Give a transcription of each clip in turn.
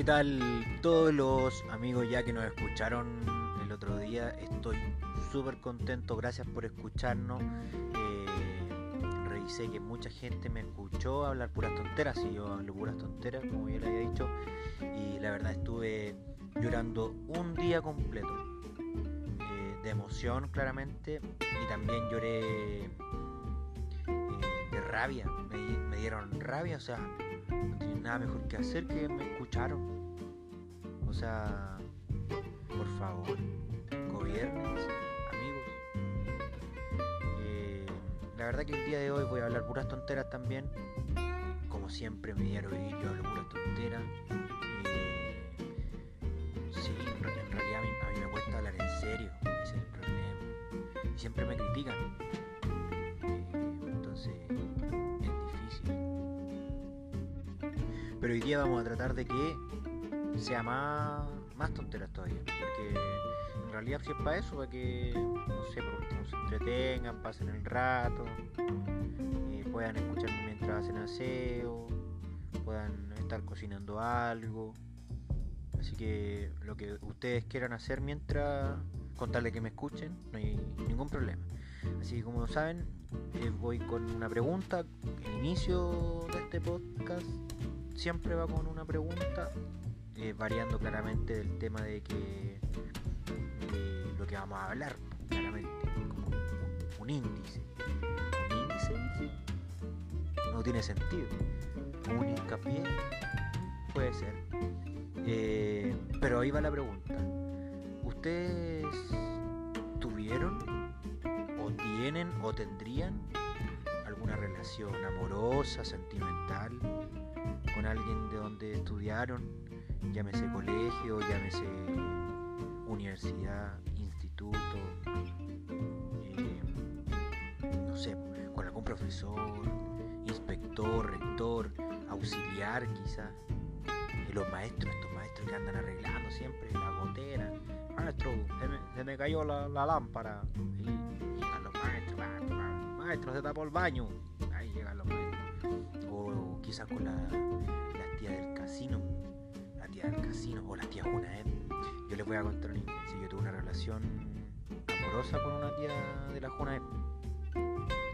¿Qué tal todos los amigos ya que nos escucharon el otro día? Estoy súper contento, gracias por escucharnos. Eh, revisé que mucha gente me escuchó hablar puras tonteras, y yo hablo puras tonteras, como ya le había dicho, y la verdad estuve llorando un día completo, eh, de emoción claramente, y también lloré eh, de rabia, me dieron rabia, o sea, no tienen nada mejor que hacer que me escucharon. O sea, por favor, gobiernos, amigos. Eh, la verdad que el día de hoy voy a hablar puras tonteras también. Como siempre me dieron oír, yo hablo puras tonteras. Eh, sí, en realidad a mí, a mí me cuesta hablar en serio, ese es el problema. Siempre me critican. Pero hoy día vamos a tratar de que sea más, más tonteras todavía. Porque en realidad si es para eso, para que, no sé, por último se entretengan, pasen el rato, eh, puedan escuchar mientras hacen aseo, puedan estar cocinando algo. Así que lo que ustedes quieran hacer mientras, contarle que me escuchen, no hay ningún problema. Así que como saben, eh, voy con una pregunta, el inicio de este podcast siempre va con una pregunta, eh, variando claramente del tema de que lo que vamos a hablar, claramente, como un, índice. ¿Un índice? No tiene sentido. Un hincapié puede ser. Eh, pero ahí va la pregunta. ¿Ustedes tuvieron o tienen o tendrían alguna relación amorosa, sentimental con alguien de donde estudiaron, llámese colegio, llámese universidad, instituto, eh, no sé, con algún profesor, inspector, rector, auxiliar quizás, y los maestros, estos maestros que andan arreglando siempre la gotera, maestro, se me, cayó la, lámpara, y llegan los maestros, maestro, se tapó el baño, ahí llegan los maestros, con la tía del casino, la tía del casino o la tía Junaed. Yo les voy a contar una infancia. Yo tuve una relación amorosa con una tía de la Junaed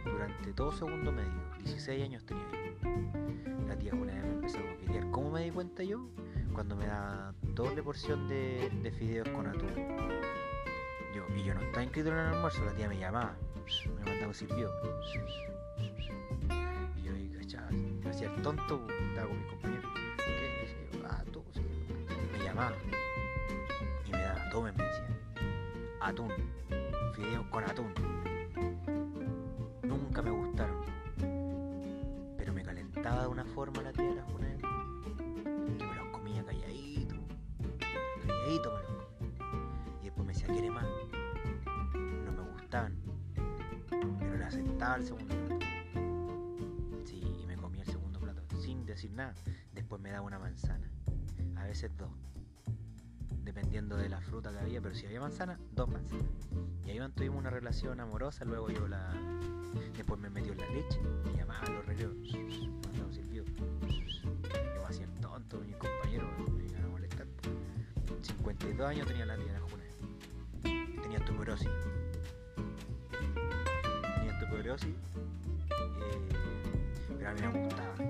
durante todo segundo medio. 16 años tenía yo. La tía Junaed me empezó a coquetear. ¿Cómo me di cuenta yo? Cuando me da doble porción de, de fideos con atún. Yo, y yo no estaba inscrito en el almuerzo, la tía me llamaba, me mandaba un. Y me hacía el tonto, estaba con mis compañeros y me daba, tome, me decía, atún, fideos con atún. Nunca me gustaron, pero me calentaba de una forma la tía de la Junaed que me los comía calladito, calladito me los. Y después me decía, ¿quiere más? No me gustaban, pero le aceptaba el segundo decir nada. Después me daba una manzana, a veces dos dependiendo de la fruta que había, pero si había manzana, dos manzanas. Y ahí mantuvimos una relación amorosa, luego yo la. Después me metió en la leche, me llamaba a los recreos, un sirvió. Yo me hacía tonto, mis compañeros me iban a molestar. 52 años tenía la tía de Juna. Tenía tuberosis. Tenía tuberosis. Eh, pero a mí me gustaba.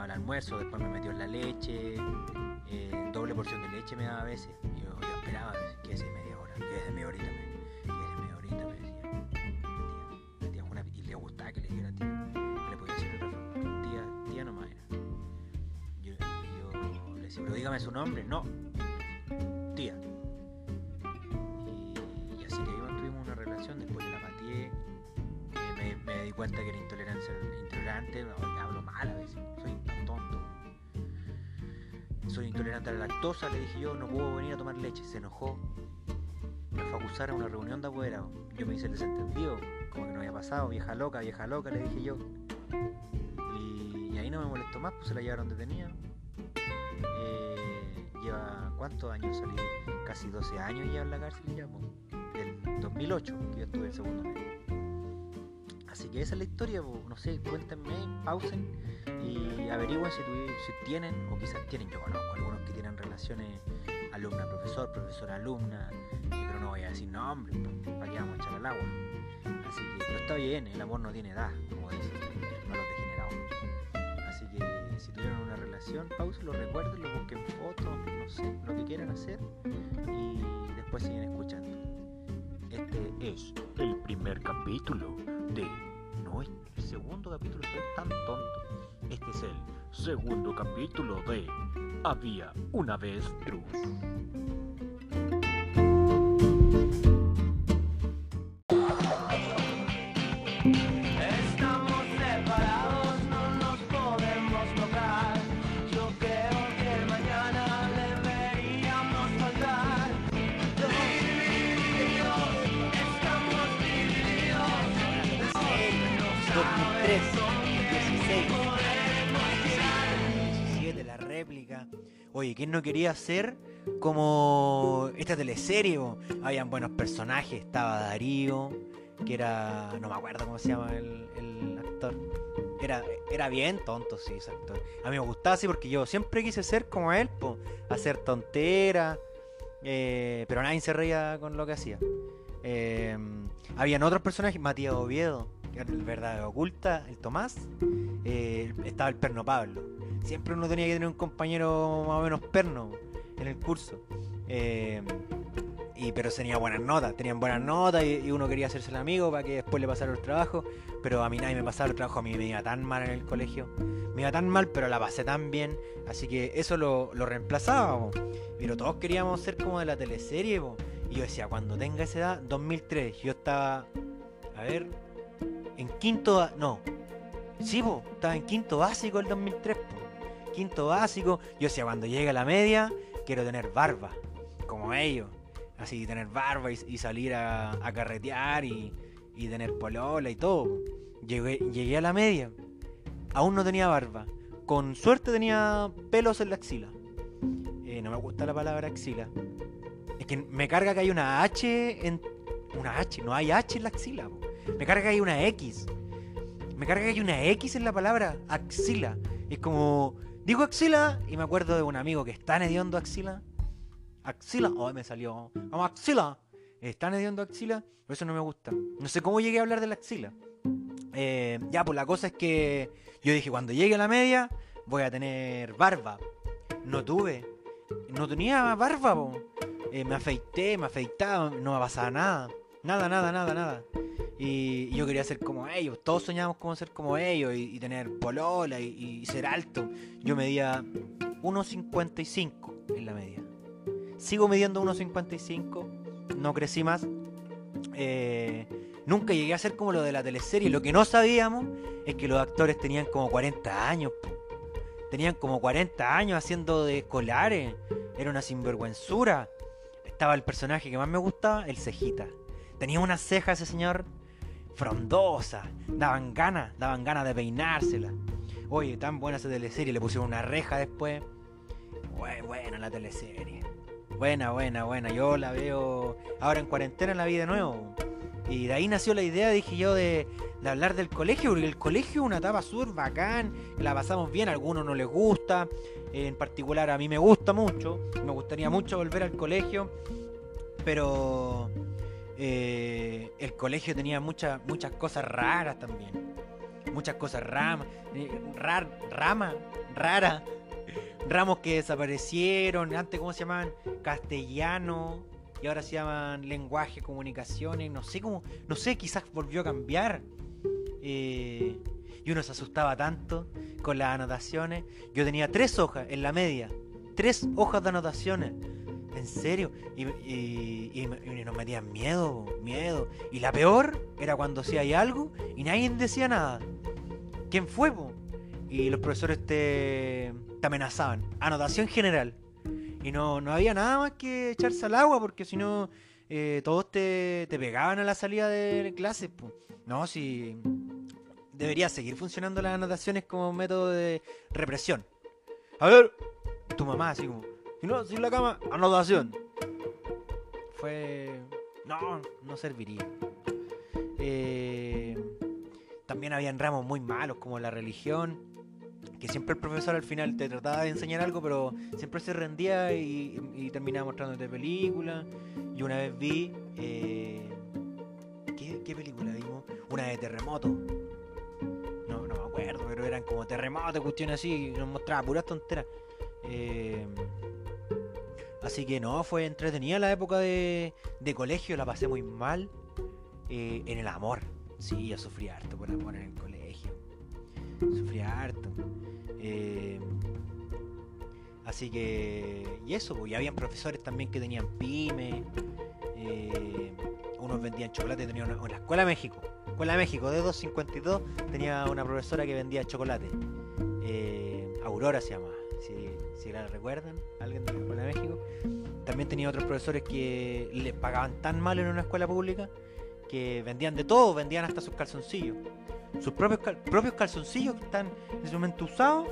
Daba el almuerzo, después me metió en la leche, eh, doble porción de leche me daba a veces. Yo, yo esperaba que ese media hora, que ese media horita, me, que ese media horita me decía. La tía, una, y le gustaba que le dijera tía. Le podía decir otra forma, tía, tía nomás era. Yo, yo le decía, pero dígame su nombre, no, tía. Y, así que ahí mantuvimos una relación, después la pateé, eh, me, me, di cuenta que era intolerancia, intolerante, hablo mal a veces soy intolerante a la lactosa, le dije yo, no puedo venir a tomar leche. Se enojó. Me fue a acusar a una reunión de apoderado. Yo me hice el desentendido, como que no había pasado, vieja loca, vieja loca, le dije yo. Y, ahí no me molestó más, pues se la llevaron detenida. Eh, lleva, ¿cuántos años salí? Casi 12 años ya en la cárcel ya, pues, del 2008, que yo estuve en segundo medio. Así que esa es la historia, po. no sé, cuéntenme, pausen y averigüen si, tienen, o quizás tienen, yo conozco algunos que tienen relaciones alumna-profesor, profesor-alumna, y- pero no voy a decir nombres, po, para que vamos a echar al agua. Así que, pero está bien, el amor no tiene edad, como dicen, no los degenerados. Así que si tuvieron una relación, pausenlo, recuerden, lo busquen fotos, no sé, lo que quieran hacer, y después siguen escuchando. Este es el primer capítulo de... No, el segundo capítulo, soy tan tonto. Segundo capítulo de Había una vez Cruz. Oye, ¿quién no quería ser como esta teleserie? Habían buenos personajes, estaba Darío, que era. no me acuerdo cómo se llama el, el actor. Era, era bien tonto, sí, ese actor. A mí me gustaba así porque yo siempre quise ser como él, po, hacer tonteras, eh, pero nadie se reía con lo que hacía. Eh, habían otros personajes, Matías Oviedo, que era el verdadero oculta, el Tomás, eh, estaba el perno Pablo. Siempre uno tenía que tener un compañero más o menos perno en el curso. Eh, y, pero tenía buenas notas, tenían buenas notas y, uno quería hacerse el amigo para que después le pasara los trabajos. Pero a mí nadie me pasaba los trabajos, a mí me iba tan mal en el colegio. Me iba tan mal, pero la pasé tan bien. Así que eso lo, lo reemplazábamos. Pero todos queríamos ser como de la teleserie. Y yo decía, cuando tenga esa edad, 2003, yo estaba, a ver, en quinto, no, sí, po, estaba en quinto básico el 2003, po. quinto básico. Yo decía, cuando llegue a la media, quiero tener barba, como ellos. Así, tener barba y, salir a, carretear y, y tener polola y todo. Llegué, llegué a la media, aún no tenía barba. Con suerte tenía pelos en la axila. Eh, no me gusta la palabra axila. Es que me carga que hay una H en. Una H, no hay H en la axila. po. Me carga que hay una X. Me carga que hay una X en la palabra axila. Es como. Digo axila y me acuerdo de un amigo que está hediondo axila. Axila. Oh, me salió. Vamos, axila. Está hediondo axila. Por eso no me gusta. No sé cómo llegué a hablar de la axila. Eh, ya, pues la cosa es que yo dije, cuando llegue a la media, voy a tener barba. No tuve. No tenía barba, po. Eh, me afeité, me afeitaba, no me pasaba nada. Nada, nada, nada, nada. Y, yo quería ser como ellos. Todos soñábamos con ser como ellos y, tener polola y, ser alto. Yo medía 1,55 en la media. Sigo midiendo 1,55. No crecí más. Eh, nunca llegué a ser como lo de la teleserie. Lo que no sabíamos es que los actores tenían como 40 años. Tenían como 40 años haciendo de escolares. Era una sinvergüenzura. Estaba el personaje que más me gustaba, el cejita. Tenía unas cejas ese señor frondosas. Daban ganas, daban ganas de peinársela. Oye, tan buena esa teleserie. Le pusieron una reja después. Bue- Buena la teleserie. Buena, buena, buena. Yo la veo ahora en cuarentena la vi de nuevo. Y de ahí nació la idea, dije yo, de, hablar del colegio, porque el colegio es una etapa súper bacán, la pasamos bien, a algunos no les gusta, en particular a mí me gusta mucho, me gustaría mucho volver al colegio, pero eh, el colegio tenía muchas muchas cosas raras también, muchas cosas ramas, rar, rama, rara, ramos que desaparecieron, antes cómo se llamaban, castellano, y ahora se llaman lenguaje, comunicaciones, no sé cómo, no sé, quizás volvió a cambiar. Eh, y uno se asustaba tanto con las anotaciones. Yo tenía tres hojas en la media, tres hojas de anotaciones. En serio, y, y- y y nos metían miedo, miedo. Y la peor era cuando hacía algo y nadie decía nada. ¿Quién fue? Y los profesores te, te amenazaban. Anotación general. Y no, no había nada más que echarse al agua porque si no eh, todos te, te pegaban a la salida de clases. po. No, si debería seguir funcionando las anotaciones como método de represión. A ver, tu mamá así como, si no, sin la cama, anotación. Fue... No, no serviría. Eh, también habían ramos muy malos como la religión, que siempre el profesor al final te trataba de enseñar algo, pero siempre se rendía y, terminaba mostrándote películas. Y una vez vi... eh, ¿qué, qué película vimos? Una de terremoto. No, no me acuerdo, pero eran como terremotos, cuestiones así, y nos mostraba puras tonteras. Eh, así que no, fue entretenida la época de, de colegio, la pasé muy mal. eh, en el amor. Sí, yo sufrí harto por amor en el colegio. Sufrí harto. Eh, así que. Y eso, pues, y habían profesores también que tenían pyme. eh, unos vendían chocolate, tenía una, en la Escuela México. Escuela México, de 252, tenía una profesora que vendía chocolate. Eh, Aurora se llamaba, si, la recuerdan, alguien de la Escuela de México. También tenía otros profesores que le pagaban tan mal en una escuela pública que vendían de todo, vendían hasta sus calzoncillos. Sus propios, propios calzoncillos que están en ese momento usados,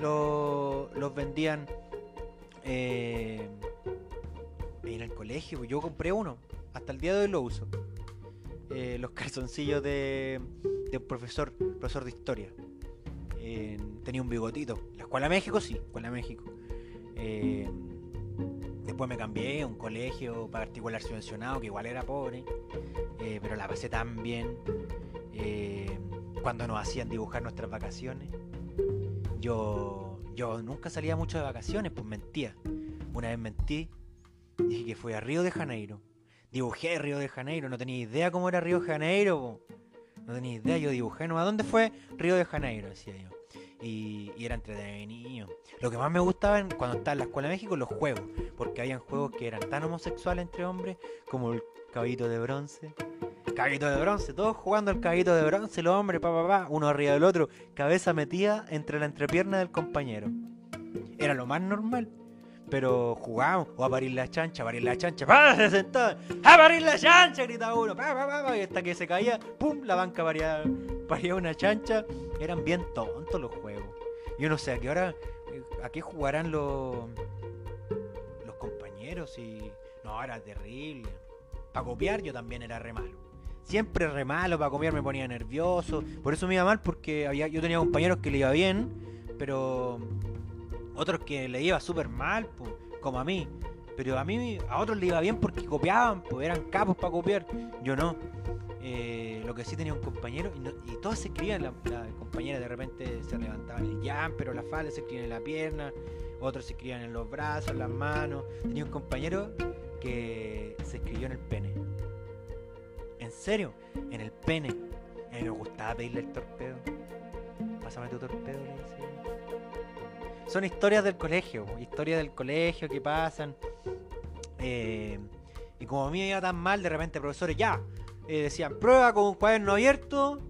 lo- los vendían eh, en el colegio. Yo compré uno, hasta el día de hoy lo uso. Eh, los calzoncillos de, de un profesor, profesor de historia. Eh, tenía un bigotito. La Escuela México, sí, Escuela México. Eh, después me cambié a un colegio particular subvencionado, que igual era pobre, eh, pero la pasé tan bien. Eh, cuando nos hacían dibujar nuestras vacaciones, yo, yo nunca salía mucho de vacaciones, pues mentía. Una vez mentí, dije que fui a Río de Janeiro. Dibujé Río de Janeiro, no tenía idea cómo era Río de Janeiro. No tenía idea, yo dibujé nomás. ¿Dónde fue Río de Janeiro? Decía yo. Y, y era entretenido. Lo que más me gustaba cuando estaba en la Escuela de México, los juegos. Porque habían juegos que eran tan homosexuales entre hombres como el caballito de bronce. Caballito de bronce, todos jugando al caballito de bronce, los hombres, pa, pa, pa, uno arriba del otro, cabeza metida entre la entrepierna del compañero. Era lo más normal. Pero jugábamos, o a parir la chancha, a parir la chancha, ¡pa! se sentaba, ¡a parir la chancha! gritaba uno, pa, pa, pa, pa, y hasta que se caía, ¡pum! la banca paría, paría una chancha. Eran bien tontos los juegos. Yo no sé a qué hora, eh, a qué jugarán los, compañeros y. No, era terrible. Para copiar yo también era re malo. Siempre re malo, para copiar me ponía nervioso. Por eso me iba mal porque yo tenía compañeros que le iba bien, pero otros que le iba súper mal, como a mí. Pero a mí, a otros le iba bien porque copiaban, pues eran capos para copiar. Yo no. Eh, lo que sí tenía un compañero, y, no- y todos se escribían, la, la compañera de repente se levantaban el jam, pero la falda se escribían en la pierna, otros se escribían en los brazos, en las manos. Tenía un compañero que se escribió en el pene. ¿En serio? En el pene. A mí me gustaba pedirle el torpedo. Pásame tu torpedo, le decía. Son historias del colegio, historias del colegio que pasan. Eh, y como a mí me iba tan mal, de repente profesores ya eh, decían prueba con un cuaderno abierto.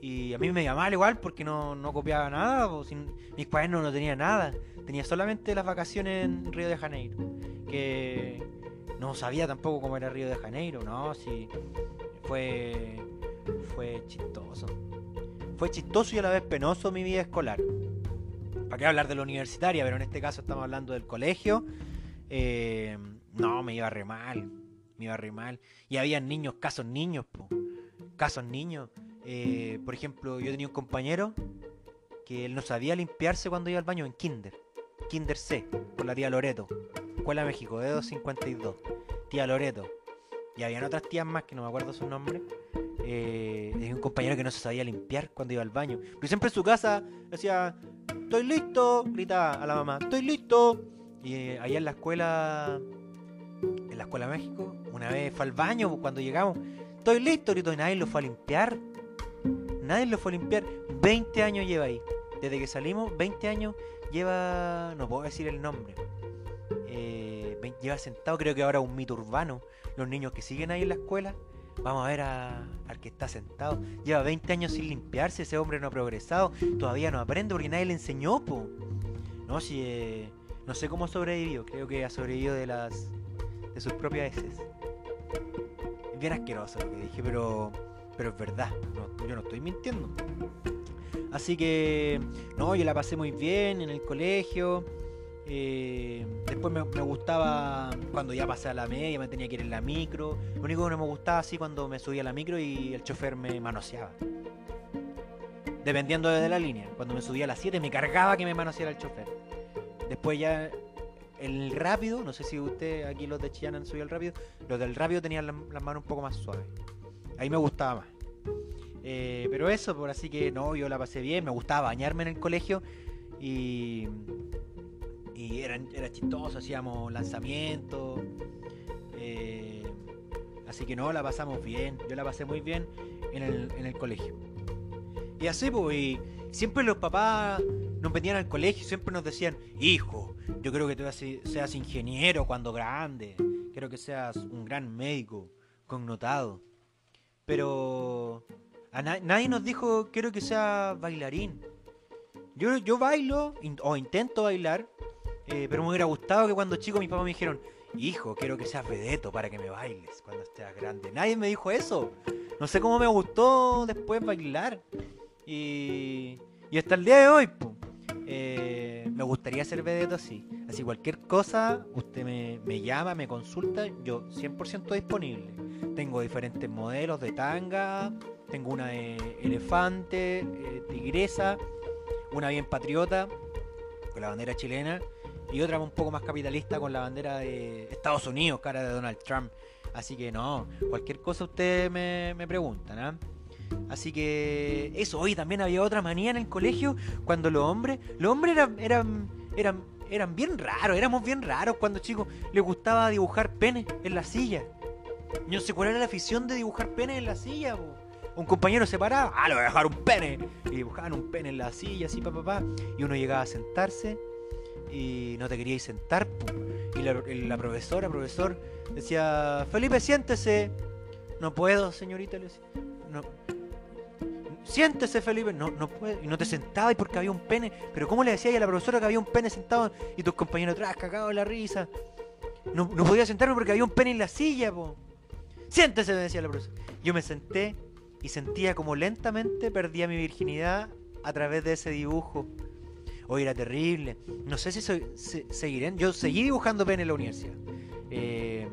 Y a mí me mal igual porque no, no copiaba nada. sin- mis cuadernos no tenía nada. Tenía solamente las vacaciones en Río de Janeiro. Que no sabía tampoco cómo era Río de Janeiro, ¿no? Sí, fue, fue chistoso. Fue chistoso y a la vez penoso mi vida escolar. ¿Para qué hablar de la universitaria? Pero en este caso estamos hablando del colegio. Eh, no, me iba re mal. Me iba re mal. Y había niños, casos niños, po. Casos niños. Eh, por ejemplo, yo tenía un compañero que él no sabía limpiarse cuando iba al baño en Kinder. Kinder C, por la tía Loreto. Escuela México, de 252. Tía Loreto. Y habían otras tías más que no me acuerdo su nombre. Eh, tenía un compañero que no se sabía limpiar cuando iba al baño. Pero siempre en su casa decía, estoy listo, gritaba a la mamá, estoy listo. Y eh, allá en la escuela, la escuela México, una vez fue al baño pues, cuando llegamos, estoy listo, gritó, y nadie lo fue a limpiar. Nadie lo fue a limpiar. 20 años lleva ahí. Desde que salimos, 20 años lleva, no puedo decir el nombre. Eh, lleva sentado, creo que ahora un mito urbano. Los niños que siguen ahí en la escuela, vamos a ver a- al que está sentado. Lleva 20 años sin limpiarse, ese hombre no ha progresado, todavía no aprende porque nadie le enseñó, po. No, si eh, no sé cómo sobrevivió, creo que ha sobrevivido de las de sus propias heces. Es bien asqueroso lo que dije, pero pero es verdad, no- yo no estoy mintiendo. Así que, no, yo la pasé muy bien en el colegio. eh, después me, me gustaba cuando ya pasé a la media, me tenía que ir en la micro. Lo único que no me gustaba así cuando me subía a la micro y el chofer me manoseaba. dependiendo de la línea. Cuando me subía a las 7 me cargaba que me manoseara el chofer. Después ya el rápido, no sé si usted aquí los de Chillán han subido al rápido, los del rápido tenían la- las manos un poco más suaves. Ahí me gustaba más. Eh, pero eso, por así que no, yo la pasé bien, me gustaba bañarme en el colegio y, y era, era chistoso, hacíamos lanzamientos. eh, así que no, la pasamos bien, yo la pasé muy bien en el, en el colegio. Y así, pues, siempre los papás nos venían al colegio y siempre nos decían, hijo, yo creo que tú seas- seas ingeniero cuando grande, quiero que seas un gran médico, connotado. Pero a na- nadie nos dijo, quiero que sea bailarín. Yo, yo bailo o intento bailar, eh, pero me hubiera gustado que cuando chico mis papás me dijeron, hijo, quiero que seas vedeto para que me bailes cuando estés grande. Nadie me dijo eso. No sé cómo me gustó después bailar. Y, y hasta el día de hoy, po, eh, me gustaría ser vedeto así. Así cualquier cosa, usted me, me llama, me consulta, yo 100% disponible. Tengo diferentes modelos de tanga, tengo una de elefante, eh, tigresa, una bien patriota, con la bandera chilena, y otra un poco más capitalista con la bandera de Estados Unidos, cara de Donald Trump. Así que no, cualquier cosa usted me, me preguntan, ¿ah? Así que eso, hoy también había otra manía en el colegio cuando los hombres, los hombres eran, eran, eran, eran bien raros, éramos bien raros cuando chicos les gustaba dibujar penes en la silla. Yo no sé cuál era la afición de dibujar penes en la silla. Un compañero se paraba, ah, le voy a dejar un pene. Y dibujaban un pene en la silla, así, papá, pa, pa. Y uno llegaba a sentarse y no te queríais sentar. Y la, la profesora, profesor, decía, Felipe, siéntese. No puedo, señorita, le decía. No. Siéntese, Felipe. No, no puedo. Y no te sentabas porque había un pene. Pero ¿cómo le decías a la profesora que había un pene sentado y tus compañeros atrás cagados la risa? No, no podía sentarme porque había un pene en la silla, po. Siéntese, me decía la profesora. Yo me senté y sentía como lentamente perdía mi virginidad a través de ese dibujo. Hoy era terrible. No sé si soy, se- seguiré. Yo seguí dibujando pene en la universidad. Eh,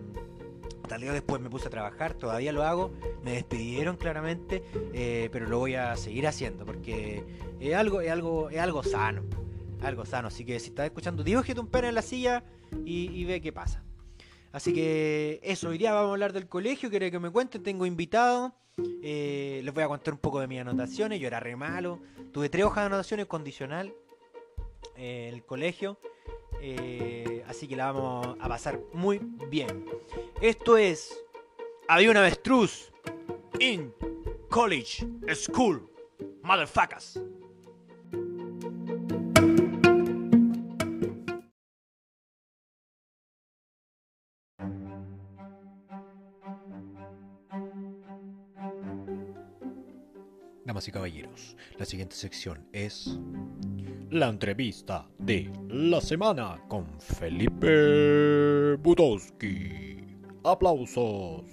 vez después me puse a trabajar, todavía lo hago. Me despidieron claramente, eh, pero lo voy a seguir haciendo porque es algo, es algo, es algo sano. Algo sano. Así que si estás escuchando, dibújate un pene en la silla y, ve qué pasa. Así que eso, hoy día vamos a hablar del colegio, quiero que me cuenten, tengo invitado. Eh, les voy a contar un poco de mis anotaciones, yo era re malo. Tuve tres hojas de anotaciones condicional eh, el colegio. Eh, así que la vamos a pasar muy bien. Esto es Había una avestruz in college school. Motherfuckers. Y caballeros, la siguiente sección es la entrevista de la semana con Felipe Budowski. Aplausos.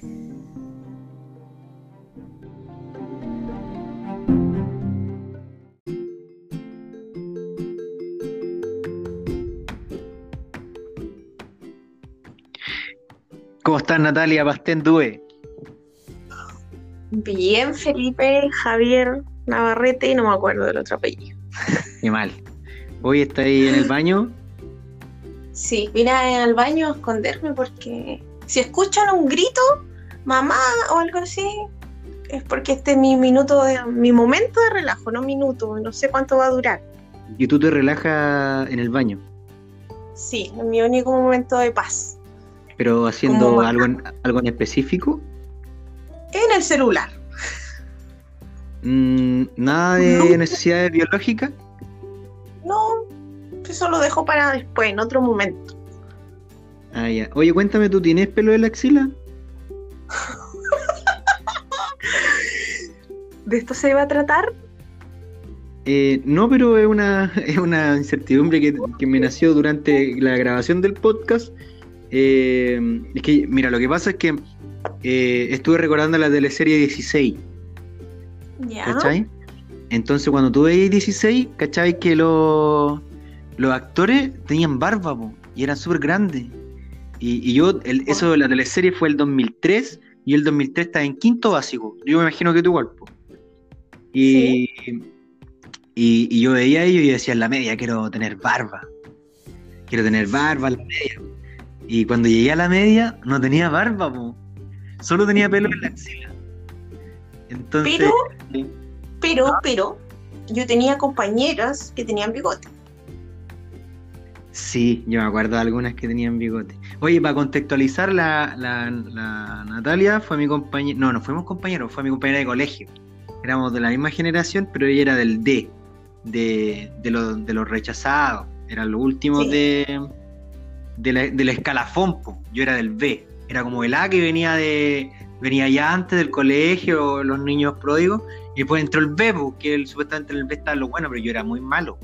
¿Cómo estás, Natalia Pastén Due? Bien, Felipe, Javier, Navarrete, no me acuerdo del otro apellido. Qué mal. Hoy está ahí en el baño. Sí, vine al baño a esconderme porque si escuchan un grito, mamá o algo así, es porque este es mi minuto, de, mi momento de relajo, no minuto, no sé cuánto va a durar. Y tú te relajas en el baño, Sí, es mi único momento de paz. pero haciendo algo en, algo en específico. El celular. Mm, nada de No. necesidades biológicas. No, eso lo dejo para después, en otro momento. Ah, ya. Oye, cuéntame, ¿tú tienes pelo en la axila? ¿De esto se va a tratar? Eh, no, pero es una, es una incertidumbre que, que me nació durante la grabación del podcast. Eh, es que, mira, lo que pasa es que eh, estuve recordando la teleserie 16, Ya. ¿cachai? Entonces, cuando tú veías 16, ¿cachai? Que los, los actores tenían barba, po, y eran súper grandes. Y, y yo, el- eso de la teleserie fue el 2003, y el 2003 estaba en quinto básico. Yo me imagino que tú igual, po. Y, Y, y yo veía a ellos y decía en la media, quiero tener barba. Quiero tener barba en la media. Y cuando llegué a la media, no tenía barba, po. Solo tenía pelo en la axila. Entonces, Pero, pero, pero, yo tenía compañeras que tenían bigote. sí, yo me acuerdo de algunas que tenían bigote. Oye, para contextualizar, la, la, la Natalia fue mi compañera. No, no fuimos compañeros, fue mi compañera de colegio. Éramos de la misma generación, pero ella era del D, de, de, los, de los rechazados. Eran los últimos Sí. de, de la- del escalafón, yo era del B. Era como el A que venía de venía ya antes del colegio, los niños pródigos, y después entró el B, po, que el, supuestamente en el B estaba lo bueno, pero yo era muy malo.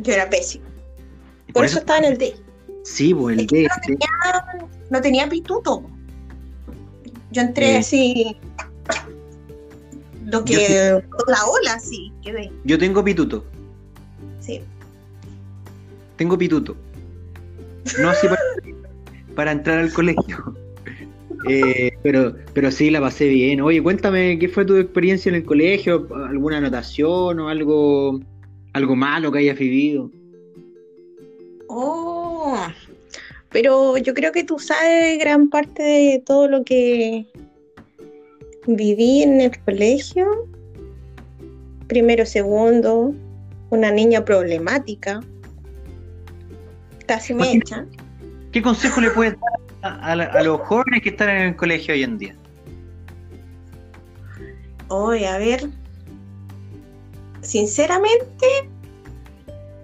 Yo era pésimo. Y Por, eso, estaba en el D. Sí, pues el Es D. no tenía, no tenía pituto. Yo entré Eh. así. Lo que. La ola, sí, quedé. Yo tengo pituto, Sí. tengo pituto. No así para, para entrar al colegio. Eh, pero, pero sí la pasé bien. Oye, cuéntame qué fue tu experiencia en el colegio, alguna anotación o algo, algo malo que hayas vivido. Oh. Pero yo creo que tú sabes gran parte de todo lo que viví en el colegio. Primero, segundo, una niña problemática. Casi me echan. ¿Qué consejo le puedes dar a, los jóvenes que están en el colegio hoy en día? Oye, a ver. Sinceramente,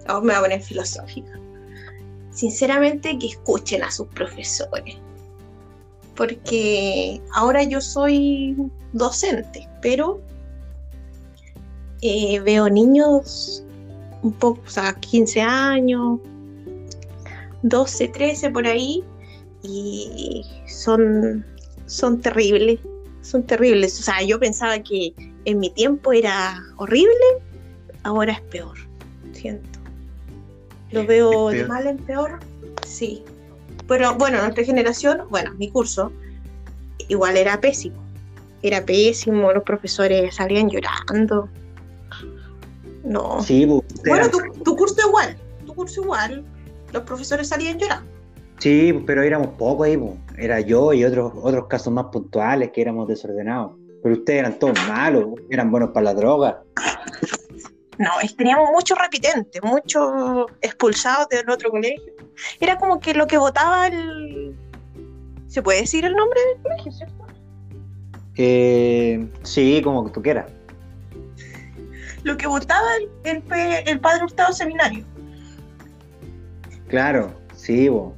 oh, me voy a poner filosófica. Sinceramente, que escuchen a sus profesores. Porque ahora yo soy docente, pero eh, veo niños un poco, o sea, 15 años, 12, 13 por ahí, y son, son terribles son terribles. O sea, yo pensaba que en mi tiempo era horrible, ahora es peor, siento. Lo veo de mal en peor, sí. Pero bueno, nuestra generación, bueno, mi curso, igual era pésimo. Era pésimo, los profesores salían llorando. No. Sí, pues, bueno, tu, tu curso igual, tu curso igual, los profesores salían llorando. Sí, pero éramos pocos ahí, po. era yo y otros otros casos más puntuales que éramos desordenados. Pero ustedes eran todos malos, eran buenos para la droga. No, teníamos muchos repitentes, muchos expulsados del otro colegio. Era como que lo que votaba el... ¿Se puede decir el nombre del colegio, cierto? Eh, sí, como tú quieras. Lo que votaba el, el, el padre Hurtado Seminario. Claro, sí, po.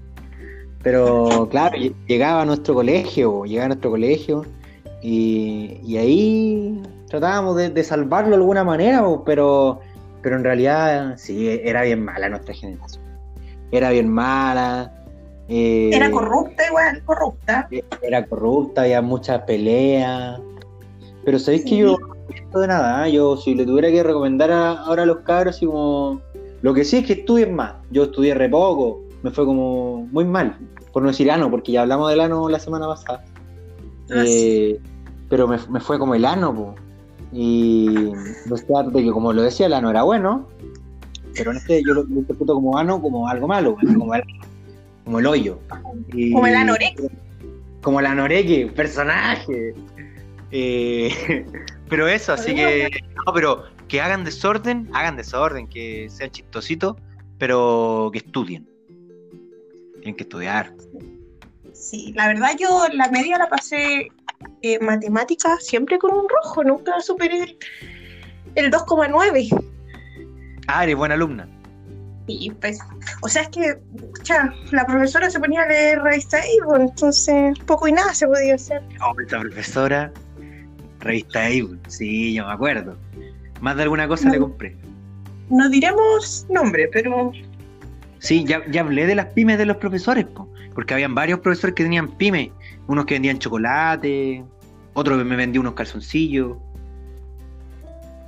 pero claro, lle- llegaba a nuestro colegio, llegaba a nuestro colegio y, y ahí tratábamos de, de salvarlo de alguna manera, pero, pero en realidad sí, era bien mala nuestra generación. Era bien mala. eh, Era corrupta igual, corrupta. era corrupta, había muchas peleas. Pero sabéis que yo de nada, ¿eh? yo si le tuviera que recomendar a- ahora a los cabros, así como. Lo que sí es que estudien más. Yo estudié re poco, me fue como muy mal. Por no decir ano, porque ya hablamos del ano la semana pasada. Ah, Eh, pero me, me fue como el ano, po. Y no sé, de que como lo decía, el ano era bueno, pero en este yo lo, lo interpreto como ano como algo malo, como el, como el hoyo. Y- Como el anorexia. Como el anoreque, personaje. Eh, pero eso, así que. No, pero que hagan desorden, hagan desorden, que sean chistositos, pero que estudien. Tienen que estudiar. Sí, la verdad yo la media la pasé en matemáticas siempre con un rojo, nunca superé el, el 2,9. Ah, eres buena alumna. Y pues, o sea, es que pucha, la profesora se ponía a leer revista Avon, entonces poco y nada se podía hacer. Oh, esta profesora, revista Avon, sí, yo me acuerdo. Más de alguna cosa No. le compré. No diremos nombre, pero Sí, ya, ya hablé de las pymes de los profesores, po, porque habían varios profesores que tenían pymes, unos que vendían chocolate, otro que me vendía unos calzoncillos,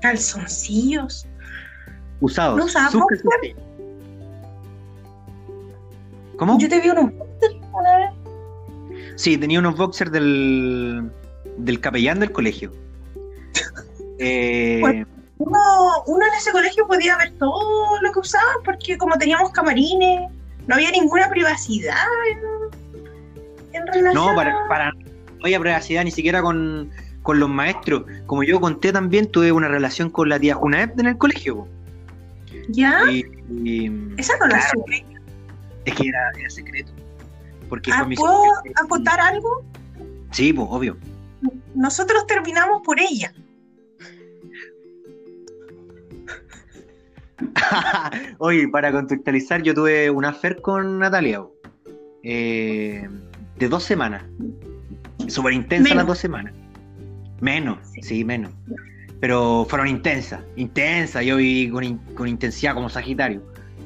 calzoncillos. usados. ¿No usaba calzoncillos. ¿Cómo? Yo te vi en un póster una vez. Sí, tenía unos boxers del, del capellán del colegio. Eh, Bueno. Uno, uno en ese colegio podía ver todo lo que usaban porque como teníamos camarines, no había ninguna privacidad en, en relación No, para, para no había privacidad ni siquiera con, con los maestros. Como yo conté también, tuve una relación con la tía Junaep en el colegio. ¿Ya? Y, y- Esa no la claro, supe. es que era, era secreto. Porque Ah, ¿Puedo acotar algo? Sí, pues, obvio. Nosotros terminamos por ella. Oye, para contextualizar, yo tuve una affair con Natalia. Eh, de dos semanas. Súper intensa las dos semanas. Menos, Sí. sí. menos. Pero fueron intensas, intensas. Yo viví con, in- con intensidad como Sagitario.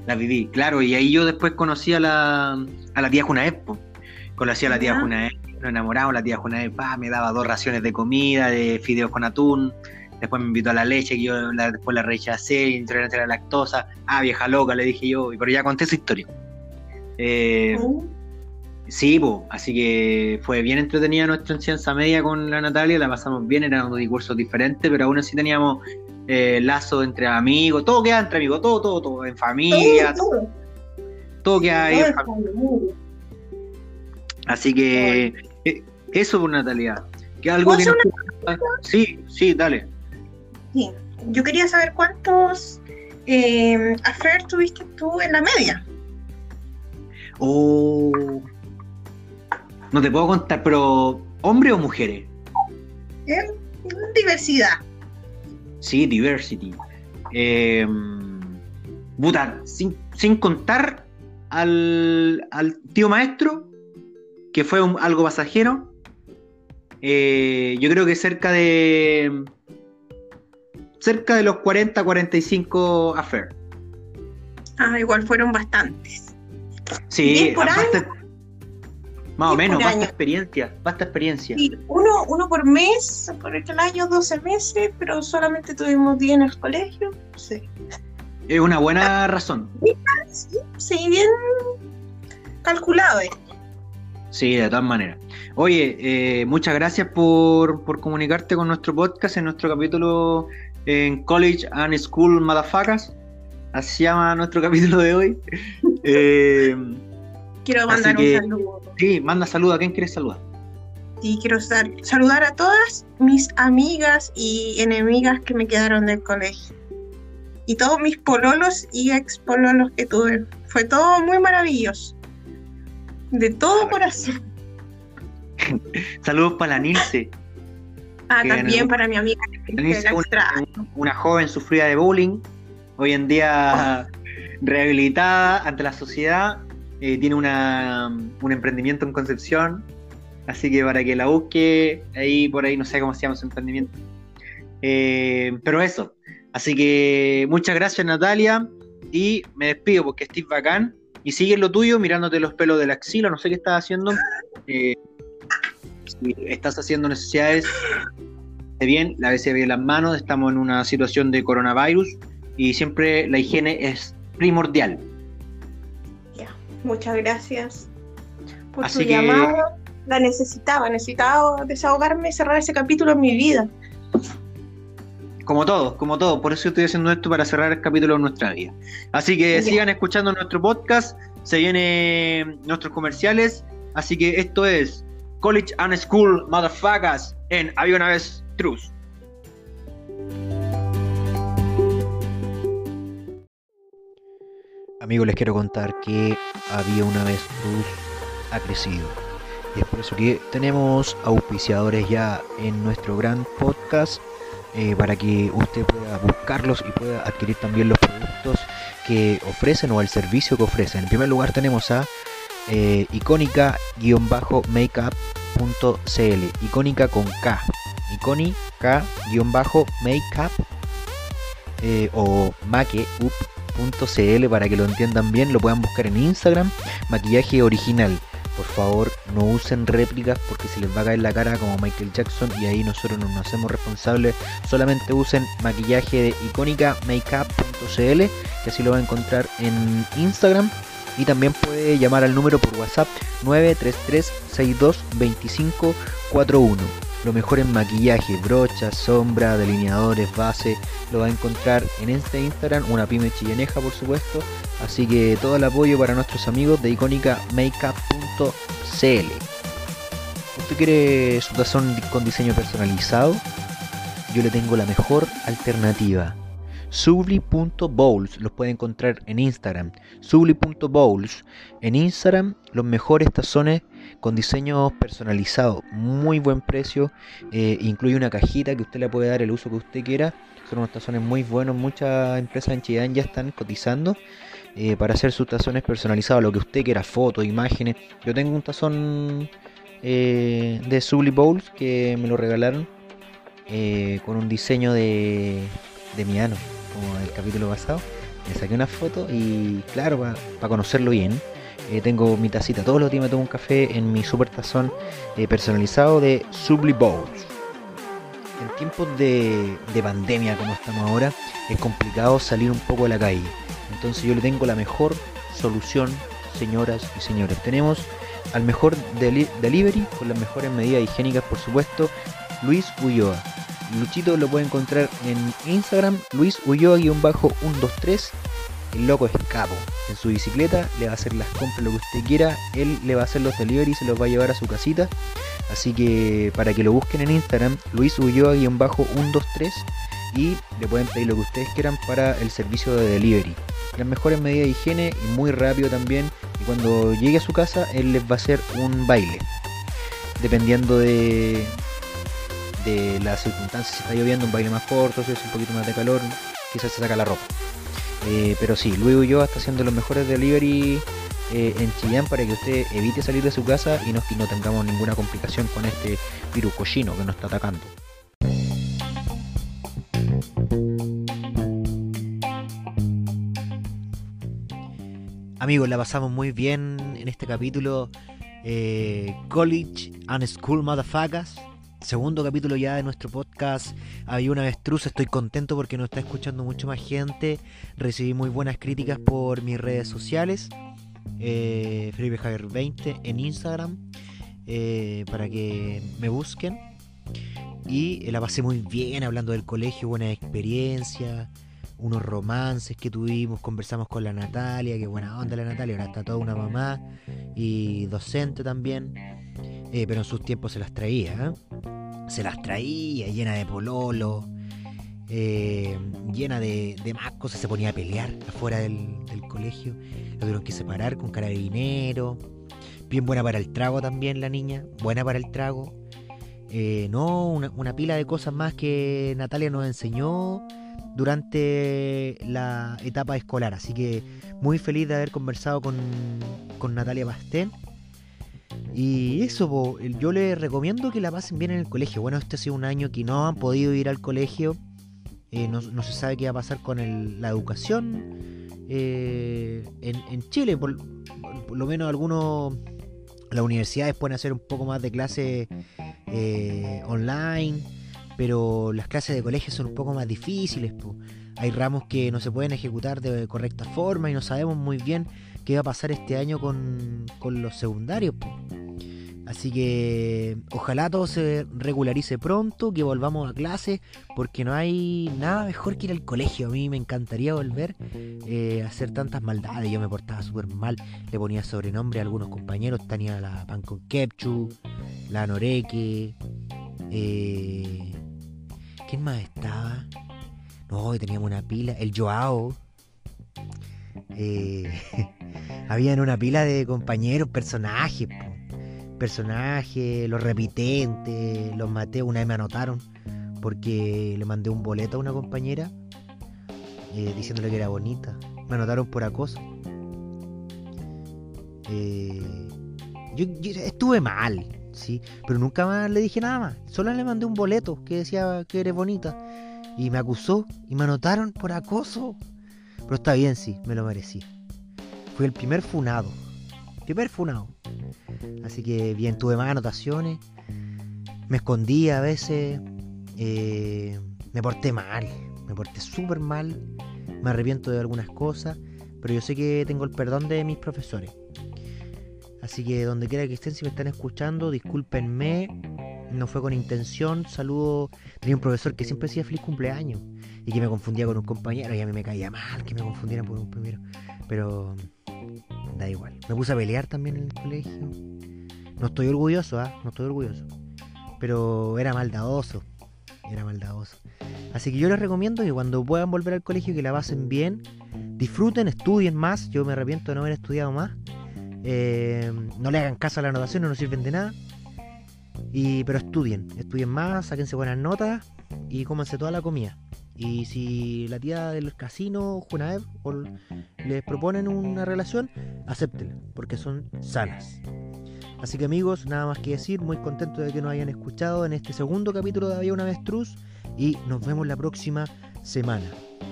Las viví, claro. Y ahí yo después conocí a la, a la tía Junaep. Conocí a la tía. Junaep, nos enamoramos. La tía Junaep pa, me daba dos raciones de comida, de fideos con atún. Después me invitó a la leche, que yo la- después la rechacé, intolerante a la lactosa. Ah, vieja loca, le dije yo. Pero ya conté esa historia. Eh, Uh, Sí, po, así que fue bien entretenida nuestra enseñanza media con la Natalia, la pasamos bien, eran dos discursos diferentes, pero aún así teníamos eh, lazos entre amigos, todo queda entre amigos, todo, todo, todo, en familia, todo, todo, todo queda ahí en familia. Así que eh, eso por Natalia. Que algo ¿Puedo que nos- Sí, sí, dale. Sí. Yo quería saber cuántos eh, affair tuviste tú en la media. Oh, no te puedo contar, pero ¿hombre o mujeres? ¿eh? Diversidad. Sí, diversity. Eh, puta, sin, sin contar al, al tío maestro, que fue un- algo pasajero, eh, yo creo que cerca de. Cerca de los 40, 45 affair. Ah, igual fueron bastantes. Sí, ¿Diez por basta- más o ¿Diez menos, basta año? experiencia, basta experiencia. Sí, uno, uno por mes, por el año 12 meses, pero solamente tuvimos 10 en el colegio. Sí, Es una buena razón. sí, sí bien calculado. eh. Sí, de todas maneras. Oye, eh, muchas gracias por, por comunicarte con nuestro podcast en nuestro capítulo en College and School Motherfuckers. Así se llama nuestro capítulo de hoy. Eh, Quiero mandar que- un saludo. sí, manda saludos. ¿A quién quieres saludar? Y quiero sal- saludar a todas mis amigas y enemigas que me quedaron del colegio. Y todos mis pololos y ex pololos que tuve. Fue todo muy maravilloso. De todo corazón. Saludos para la Nilce. Ah, también para mi amiga que una, joven sufrida de bullying. Hoy en día rehabilitada ante la sociedad. eh, tiene una, un emprendimiento en Concepción. Así que para que la busque, ahí por ahí no sé cómo se llama su emprendimiento. Eh, pero eso. Así que muchas gracias Natalia. Y me despido porque estoy bacán. Y sigue lo tuyo mirándote los pelos de la axila. No sé qué estás haciendo. Eh, si estás haciendo necesidades, bien, lávese bien las manos. Estamos en una situación de coronavirus. Y siempre la higiene es primordial. Ya, Muchas gracias por Así tu que- llamada. La necesitaba, necesitaba desahogarme y cerrar ese capítulo en mi vida. Como todos, como todos. Por eso estoy haciendo esto para cerrar el capítulo de nuestra vida. Así que Ya. sigan escuchando nuestro podcast. Se vienen nuestros comerciales. Así que esto es College and School Motherfuckers en Había una vez Trus. Amigos, les quiero contar que había una vez Cruz ha crecido. Y es por eso que tenemos auspiciadores ya en nuestro gran podcast eh, para que usted pueda buscarlos y pueda adquirir también los productos que ofrecen o el servicio que ofrecen. En primer lugar tenemos a eh, icónica-makeup.cl icónica con K icónica-makeup eh, o makeup.cl para que lo entiendan bien, lo puedan buscar en Instagram, maquillaje original. Por favor, no usen réplicas porque se les va a caer la cara como Michael Jackson y ahí nosotros no nos hacemos responsables. Solamente usen maquillaje de icónica makeup.cl que así lo va a encontrar en Instagram y también puede llamar al número por WhatsApp 933 62 25 41 lo mejor en maquillaje, brochas, sombra, delineadores, base. Lo va a encontrar en este Instagram, una pyme chilleneja por supuesto. Así que todo el apoyo para nuestros amigos de icónicamakeup.cl. ¿Usted quiere su tazón con diseño personalizado? Yo le tengo la mejor alternativa. Subli.bowls, los puede encontrar en Instagram. Subli.bowls, en Instagram los mejores tazones con diseños personalizados, muy buen precio, eh, incluye una cajita que usted le puede dar el uso que usted quiera. Son unos tazones muy buenos, muchas empresas en Chillán ya están cotizando eh, para hacer sus tazones personalizados, lo que usted quiera, fotos, imágenes. Yo tengo un tazón eh, de Subli Bowls que me lo regalaron con un diseño de, de Miano, como el capítulo pasado. Le saqué una foto y claro, para conocerlo bien, eh, tengo mi tacita. Todos los días me tomo un café en mi super tazón eh, personalizado de Subli Bowls. En tiempos de, de pandemia como estamos ahora, es complicado salir un poco a la calle. Entonces yo le tengo la mejor solución, señoras y señores. Tenemos al mejor deli- delivery con las mejores medidas higiénicas, por supuesto, Luis Ulloa. Luchito lo puede encontrar en Instagram, Luis Ulloa-123. El loco es capo. En su bicicleta le va a hacer las compras, lo que usted quiera. Él le va a hacer los delivery y se los va a llevar a su casita. Así que para que lo busquen en Instagram, Luis Ulloa-123. Y le pueden pedir lo que ustedes quieran para el servicio de delivery. Las mejores medidas de higiene y muy rápido también. Y cuando llegue a su casa, él les va a hacer un baile. Dependiendo de, de las circunstancias, si está lloviendo, un baile más corto, si es un poquito más de calor, quizás se saca la ropa. Eh, pero sí, Luis Ulloa está haciendo los mejores delivery eh, en Chillán para que usted evite salir de su casa y no, y no tengamos ninguna complicación con este virus cochino que nos está atacando. Amigos, la pasamos muy bien en este capítulo eh, College and School Motherfuckers. Segundo capítulo ya de nuestro podcast. Había una avestruz, estoy contento porque nos está escuchando mucho más gente. Recibí muy buenas críticas por mis redes sociales. Eh, Felipe Javier 20 en Instagram. eh, para que me busquen. Y eh, la pasé muy bien hablando del colegio, buena experiencia, unos romances que tuvimos, conversamos con la Natalia, que buena onda la Natalia, ahora está toda una mamá y docente también, eh, pero en sus tiempos se las traía, ¿eh? se las traía llena de pololo, eh, llena de, de más cosas, se ponía a pelear afuera del, del colegio, lo tuvieron que separar con carabinero, bien buena para el trago también la niña, buena para el trago, no, una, una pila de cosas más que Natalia nos enseñó durante la etapa escolar. Así que muy feliz de haber conversado con, con Natalia Pastén. Y eso, yo les recomiendo que la pasen bien en el colegio. Bueno, este ha sido un año que no han podido ir al colegio. eh, no, se sabe qué va a pasar con el- la educación eh, en, Chile. Por, lo menos algunos, las universidades pueden hacer un poco más de clase eh, online, pero las clases de colegio son un poco más difíciles. Hay ramos que no se pueden ejecutar de correcta forma y no sabemos muy bien qué va a pasar este año con, con los secundarios. Así que ojalá todo se regularice pronto, que volvamos a clase, porque no hay nada mejor que ir al colegio. A mí me encantaría volver eh, a hacer tantas maldades. Yo me portaba súper mal, le ponía sobrenombre a algunos compañeros. Tenía la pan con ketchup, la Noreque. Eh, ¿Quién más estaba? No, teníamos una pila. El Joao. Eh, habían una pila de compañeros, personajes. po. Personajes, los repitentes, los maté. Una vez me anotaron porque le mandé un boleto a una compañera eh, diciéndole que era bonita. Me anotaron por acoso. Eh, yo, yo estuve mal, sí, pero nunca más le dije nada más. Solo le mandé un boleto que decía que eres bonita. Y me acusó y me anotaron por acoso. Pero está bien, sí, me lo merecí. Fui el primer funado. Primer funado. Así que bien, tuve más anotaciones. Me escondí a veces. eh, me porté mal. Me porté súper mal. Me arrepiento de algunas cosas. Pero yo sé que tengo el perdón de mis profesores. Así que donde quiera que estén, si me están escuchando, discúlpenme. no fue con intención. Saludo. Tenía un profesor que siempre decía feliz cumpleaños y que me confundía con un compañero y a mí me caía mal que me confundieran por un primero. Pero da igual. Me puse a pelear también en el colegio. No estoy orgulloso, ¿ah? No estoy orgulloso. Pero era maldadoso. Era maldadoso. Así que yo les recomiendo que cuando puedan volver al colegio que la pasen bien. Disfruten, estudien más. Yo me arrepiento de no haber estudiado más. Eh, no le hagan caso a las anotaciones, no sirven de nada. Y, pero estudien, estudien más, sáquense buenas notas y cómanse toda la comida. Y si la tía del casino, Junaev, les proponen una relación, acéptenla, porque son sanas. Así que amigos, nada más que decir, muy contento de que nos hayan escuchado en este segundo capítulo de Había una Avestruz y nos vemos la próxima semana.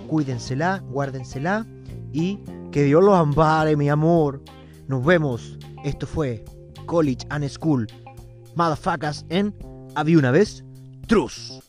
Cuídensela, guárdensela y que Dios los ampare, mi amor. Nos vemos. Esto fue College and School. Motherfuckers en Había una vez Truz.